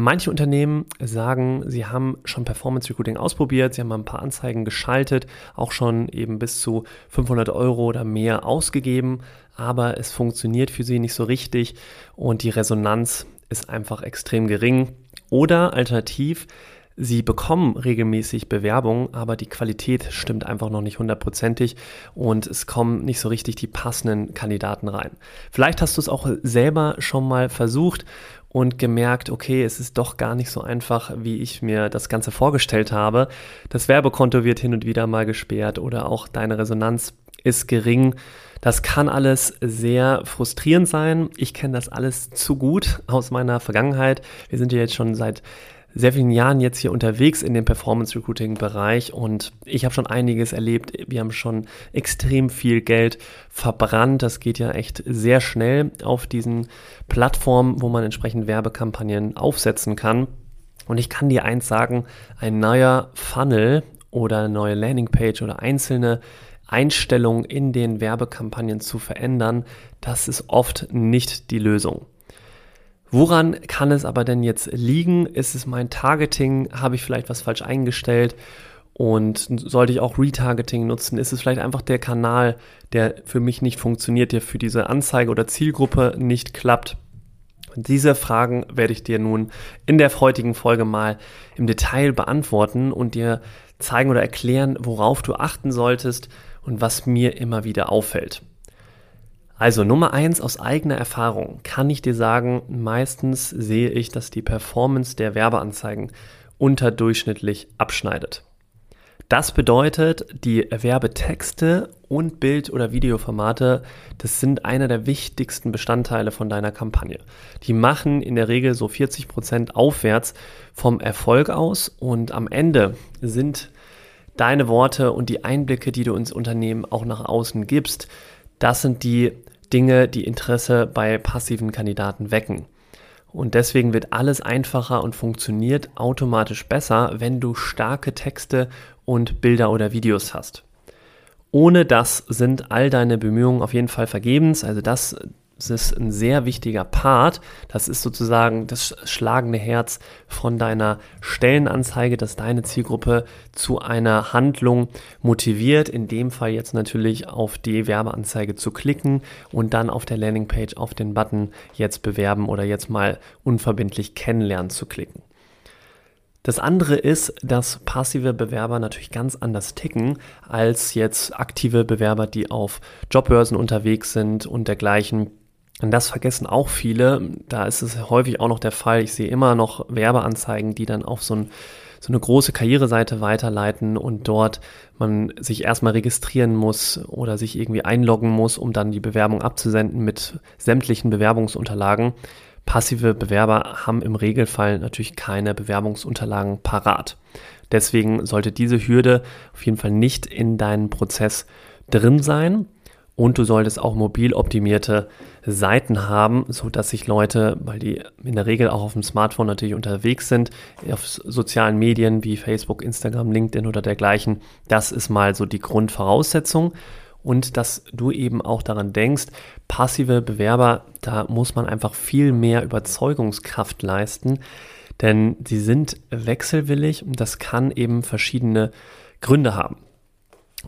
Manche Unternehmen sagen, sie haben schon Performance Recruiting ausprobiert, sie haben ein paar Anzeigen geschaltet, auch schon eben bis zu 500 Euro oder mehr ausgegeben, aber es funktioniert für sie nicht so richtig und die Resonanz ist einfach extrem gering. Oder alternativ, Sie bekommen regelmäßig Bewerbungen, aber die Qualität stimmt einfach noch nicht hundertprozentig und es kommen nicht so richtig die passenden Kandidaten rein. Vielleicht hast du es auch selber schon mal versucht und gemerkt, okay, es ist doch gar nicht so einfach, wie ich mir das Ganze vorgestellt habe. Das Werbekonto wird hin und wieder mal gesperrt oder auch deine Resonanz ist gering. Das kann alles sehr frustrierend sein. Ich kenne das alles zu gut aus meiner Vergangenheit. Wir sind ja jetzt schon seit sehr vielen Jahren jetzt hier unterwegs in dem Performance Recruiting Bereich und ich habe schon einiges erlebt. Wir haben schon extrem viel Geld verbrannt. Das geht ja echt sehr schnell auf diesen Plattformen, wo man entsprechend Werbekampagnen aufsetzen kann. Und ich kann dir eins sagen, ein neuer Funnel oder eine neue Landingpage oder einzelne Einstellungen in den Werbekampagnen zu verändern, das ist oft nicht die Lösung. Woran kann es aber denn jetzt liegen? Ist es mein Targeting? Habe ich vielleicht was falsch eingestellt? Und sollte ich auch Retargeting nutzen? Ist es vielleicht einfach der Kanal, der für mich nicht funktioniert, der für diese Anzeige oder Zielgruppe nicht klappt? Diese Fragen werde ich dir nun in der heutigen Folge mal im Detail beantworten und dir zeigen oder erklären, worauf du achten solltest und was mir immer wieder auffällt. Also Nummer eins aus eigener Erfahrung kann ich dir sagen, meistens sehe ich, dass die Performance der Werbeanzeigen unterdurchschnittlich abschneidet. Das bedeutet, die Werbetexte und Bild- oder Videoformate, das sind einer der wichtigsten Bestandteile von deiner Kampagne. Die machen in der Regel so 40 Prozent aufwärts vom Erfolg aus und am Ende sind deine Worte und die Einblicke, die du ins Unternehmen auch nach außen gibst, das sind die Dinge, die Interesse bei passiven Kandidaten wecken. Und deswegen wird alles einfacher und funktioniert automatisch besser, wenn du starke Texte und Bilder oder Videos hast. Ohne das sind all deine Bemühungen auf jeden Fall vergebens. Also das das ist ein sehr wichtiger Part. Das ist sozusagen das schlagende Herz von deiner Stellenanzeige, dass deine Zielgruppe zu einer Handlung motiviert. In dem Fall jetzt natürlich auf die Werbeanzeige zu klicken und dann auf der Landingpage auf den Button jetzt bewerben oder jetzt mal unverbindlich kennenlernen zu klicken. Das andere ist, dass passive Bewerber natürlich ganz anders ticken als jetzt aktive Bewerber, die auf Jobbörsen unterwegs sind und dergleichen. Und das vergessen auch viele. Da ist es häufig auch noch der Fall. Ich sehe immer noch Werbeanzeigen, die dann auf so, ein, so eine große Karriereseite weiterleiten und dort man sich erstmal registrieren muss oder sich irgendwie einloggen muss, um dann die Bewerbung abzusenden mit sämtlichen Bewerbungsunterlagen. Passive Bewerber haben im Regelfall natürlich keine Bewerbungsunterlagen parat. Deswegen sollte diese Hürde auf jeden Fall nicht in deinem Prozess drin sein. Und du solltest auch mobil optimierte Seiten haben, so dass sich Leute, weil die in der Regel auch auf dem Smartphone natürlich unterwegs sind, auf sozialen Medien wie Facebook, Instagram, LinkedIn oder dergleichen, das ist mal so die Grundvoraussetzung. Und dass du eben auch daran denkst, passive Bewerber, da muss man einfach viel mehr Überzeugungskraft leisten, denn sie sind wechselwillig und das kann eben verschiedene Gründe haben.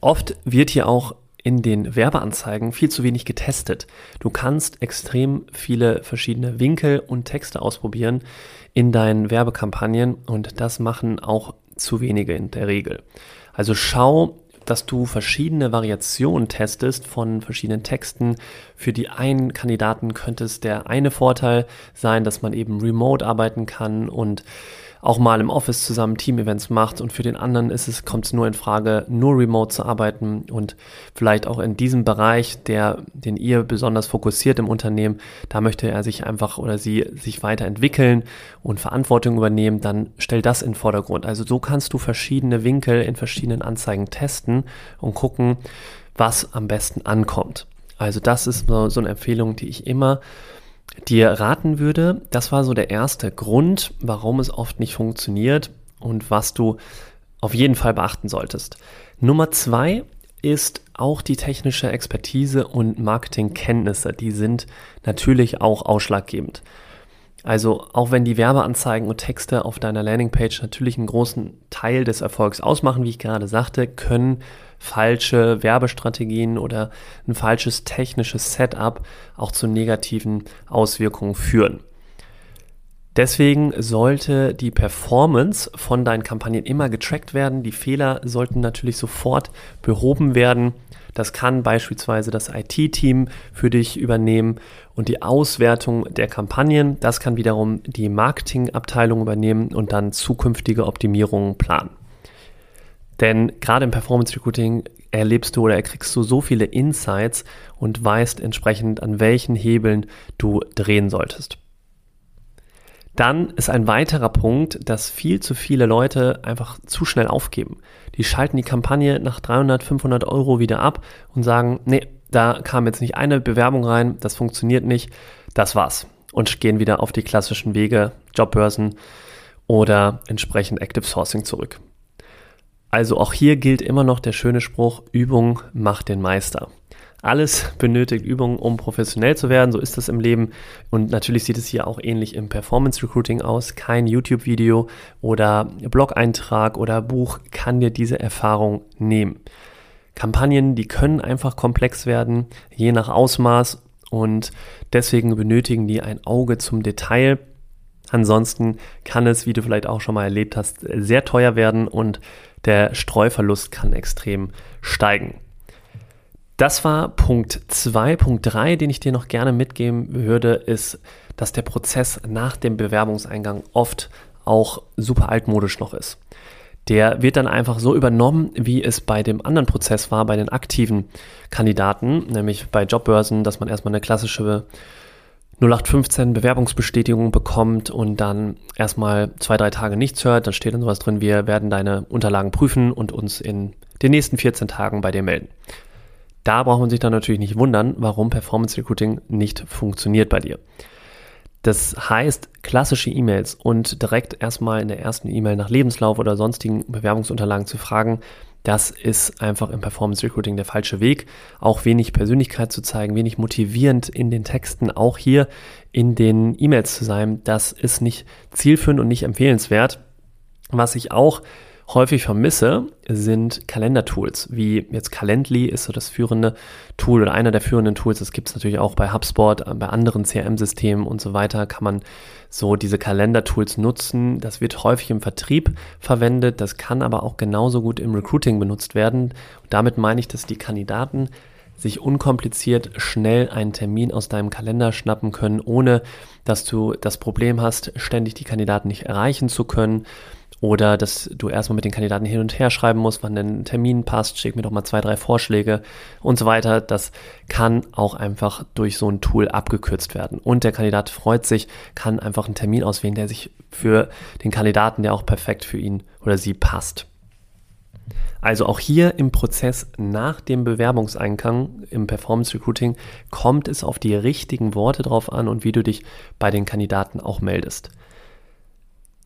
Oft wird hier auch in den Werbeanzeigen viel zu wenig getestet. Du kannst extrem viele verschiedene Winkel und Texte ausprobieren in deinen Werbekampagnen und das machen auch zu wenige in der Regel. Also schau, dass du verschiedene Variationen testest von verschiedenen Texten. Für die einen Kandidaten könnte es der eine Vorteil sein, dass man eben remote arbeiten kann und auch mal im Office zusammen Team-Events macht und für den anderen ist es, kommt es nur in Frage, nur remote zu arbeiten und vielleicht auch in diesem Bereich, der, den ihr besonders fokussiert im Unternehmen, da möchte er sich einfach oder sie sich weiterentwickeln und Verantwortung übernehmen, dann stell das in den Vordergrund. Also so kannst du verschiedene Winkel in verschiedenen Anzeigen testen und gucken, was am besten ankommt. Also das ist so, so eine Empfehlung, die ich immer dir raten würde. Das war so der erste Grund, warum es oft nicht funktioniert und was du auf jeden Fall beachten solltest. Nummer zwei ist auch die technische Expertise und Marketingkenntnisse. Die sind natürlich auch ausschlaggebend. Also auch wenn die Werbeanzeigen und Texte auf deiner Landingpage natürlich einen großen Teil des Erfolgs ausmachen, wie ich gerade sagte, können falsche Werbestrategien oder ein falsches technisches Setup auch zu negativen Auswirkungen führen. Deswegen sollte die Performance von deinen Kampagnen immer getrackt werden. Die Fehler sollten natürlich sofort behoben werden. Das kann beispielsweise das IT-Team für dich übernehmen und die Auswertung der Kampagnen, das kann wiederum die Marketingabteilung übernehmen und dann zukünftige Optimierungen planen. Denn gerade im Performance Recruiting erlebst du oder erkriegst du so viele Insights und weißt entsprechend, an welchen Hebeln du drehen solltest. Dann ist ein weiterer Punkt, dass viel zu viele Leute einfach zu schnell aufgeben. Die schalten die Kampagne nach 300, 500 Euro wieder ab und sagen, nee, da kam jetzt nicht eine Bewerbung rein, das funktioniert nicht, das war's. Und gehen wieder auf die klassischen Wege, Jobbörsen oder entsprechend Active Sourcing zurück. Also auch hier gilt immer noch der schöne Spruch, Übung macht den Meister. Alles benötigt Übung, um professionell zu werden. So ist es im Leben. Und natürlich sieht es hier auch ähnlich im Performance Recruiting aus. Kein YouTube-Video oder Blog-Eintrag oder Buch kann dir diese Erfahrung nehmen. Kampagnen, die können einfach komplex werden, je nach Ausmaß. Und deswegen benötigen die ein Auge zum Detail. Ansonsten kann es, wie du vielleicht auch schon mal erlebt hast, sehr teuer werden und der Streuverlust kann extrem steigen. Das war Punkt 2. Punkt 3, den ich dir noch gerne mitgeben würde, ist, dass der Prozess nach dem Bewerbungseingang oft auch super altmodisch noch ist. Der wird dann einfach so übernommen, wie es bei dem anderen Prozess war, bei den aktiven Kandidaten, nämlich bei Jobbörsen, dass man erstmal eine klassische 0815 Bewerbungsbestätigung bekommt und dann erstmal zwei, drei Tage nichts hört, dann steht dann sowas drin, wir werden deine Unterlagen prüfen und uns in den nächsten 14 Tagen bei dir melden. Da braucht man sich dann natürlich nicht wundern, warum Performance Recruiting nicht funktioniert bei dir. Das heißt, klassische E-Mails und direkt erstmal in der ersten E-Mail nach Lebenslauf oder sonstigen Bewerbungsunterlagen zu fragen, das ist einfach im Performance Recruiting der falsche Weg. Auch wenig Persönlichkeit zu zeigen, wenig motivierend in den Texten, auch hier in den E-Mails zu sein, das ist nicht zielführend und nicht empfehlenswert. Was ich auch häufig vermisse, sind Kalendertools, wie jetzt Calendly ist so das führende Tool oder einer der führenden Tools. Das gibt es natürlich auch bei HubSpot, äh, bei anderen CRM-Systemen und so weiter kann man so diese Kalendertools nutzen. Das wird häufig im Vertrieb verwendet, das kann aber auch genauso gut im Recruiting benutzt werden. Und damit meine ich, dass die Kandidaten sich unkompliziert schnell einen Termin aus deinem Kalender schnappen können, ohne dass du das Problem hast, ständig die Kandidaten nicht erreichen zu können oder dass du erstmal mit den Kandidaten hin und her schreiben musst, wann denn ein Termin passt, schick mir doch mal zwei, drei Vorschläge und so weiter. Das kann auch einfach durch so ein Tool abgekürzt werden. Und der Kandidat freut sich, kann einfach einen Termin auswählen, der sich für den Kandidaten, der auch perfekt für ihn oder sie passt. Also auch hier im Prozess nach dem Bewerbungseingang im Performance Recruiting kommt es auf die richtigen Worte drauf an und wie du dich bei den Kandidaten auch meldest.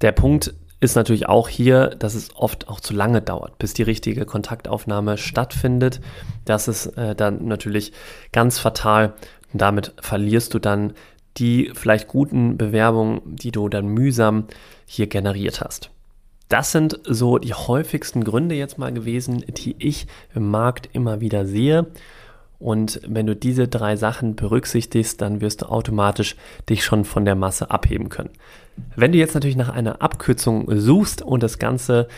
Der Punkt ist natürlich auch hier, dass es oft auch zu lange dauert, bis die richtige Kontaktaufnahme stattfindet. Das ist äh, dann natürlich ganz fatal. Und damit verlierst du dann die vielleicht guten Bewerbungen, die du dann mühsam hier generiert hast. Das sind so die häufigsten Gründe jetzt mal gewesen, die ich im Markt immer wieder sehe. Und wenn du diese drei Sachen berücksichtigst, dann wirst du automatisch dich schon von der Masse abheben können. Wenn du jetzt natürlich nach einer Abkürzung suchst und das Ganze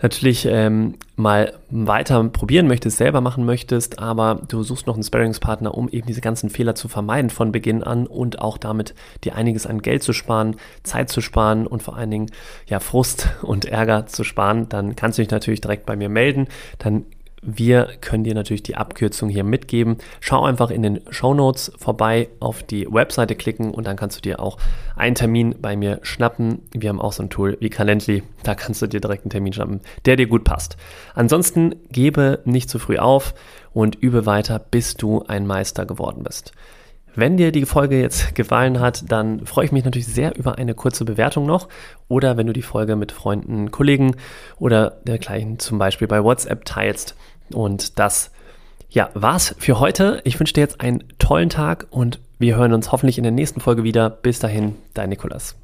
natürlich ähm, mal weiter probieren möchtest, selber machen möchtest, aber du suchst noch einen Sparringspartner, um eben diese ganzen Fehler zu vermeiden von Beginn an und auch damit dir einiges an Geld zu sparen, Zeit zu sparen und vor allen Dingen ja Frust und Ärger zu sparen, dann kannst du dich natürlich direkt bei mir melden. Dann wir können dir natürlich die Abkürzung hier mitgeben. Schau einfach in den Show Notes vorbei, auf die Webseite klicken und dann kannst du dir auch einen Termin bei mir schnappen. Wir haben auch so ein Tool wie Calendly, da kannst du dir direkt einen Termin schnappen, der dir gut passt. Ansonsten gebe nicht zu früh auf und übe weiter, bis du ein Meister geworden bist. Wenn dir die Folge jetzt gefallen hat, dann freue ich mich natürlich sehr über eine kurze Bewertung noch oder wenn du die Folge mit Freunden, Kollegen oder dergleichen zum Beispiel bei WhatsApp teilst. Und das ja, war's für heute. Ich wünsche dir jetzt einen tollen Tag und wir hören uns hoffentlich in der nächsten Folge wieder. Bis dahin, dein Nikolas.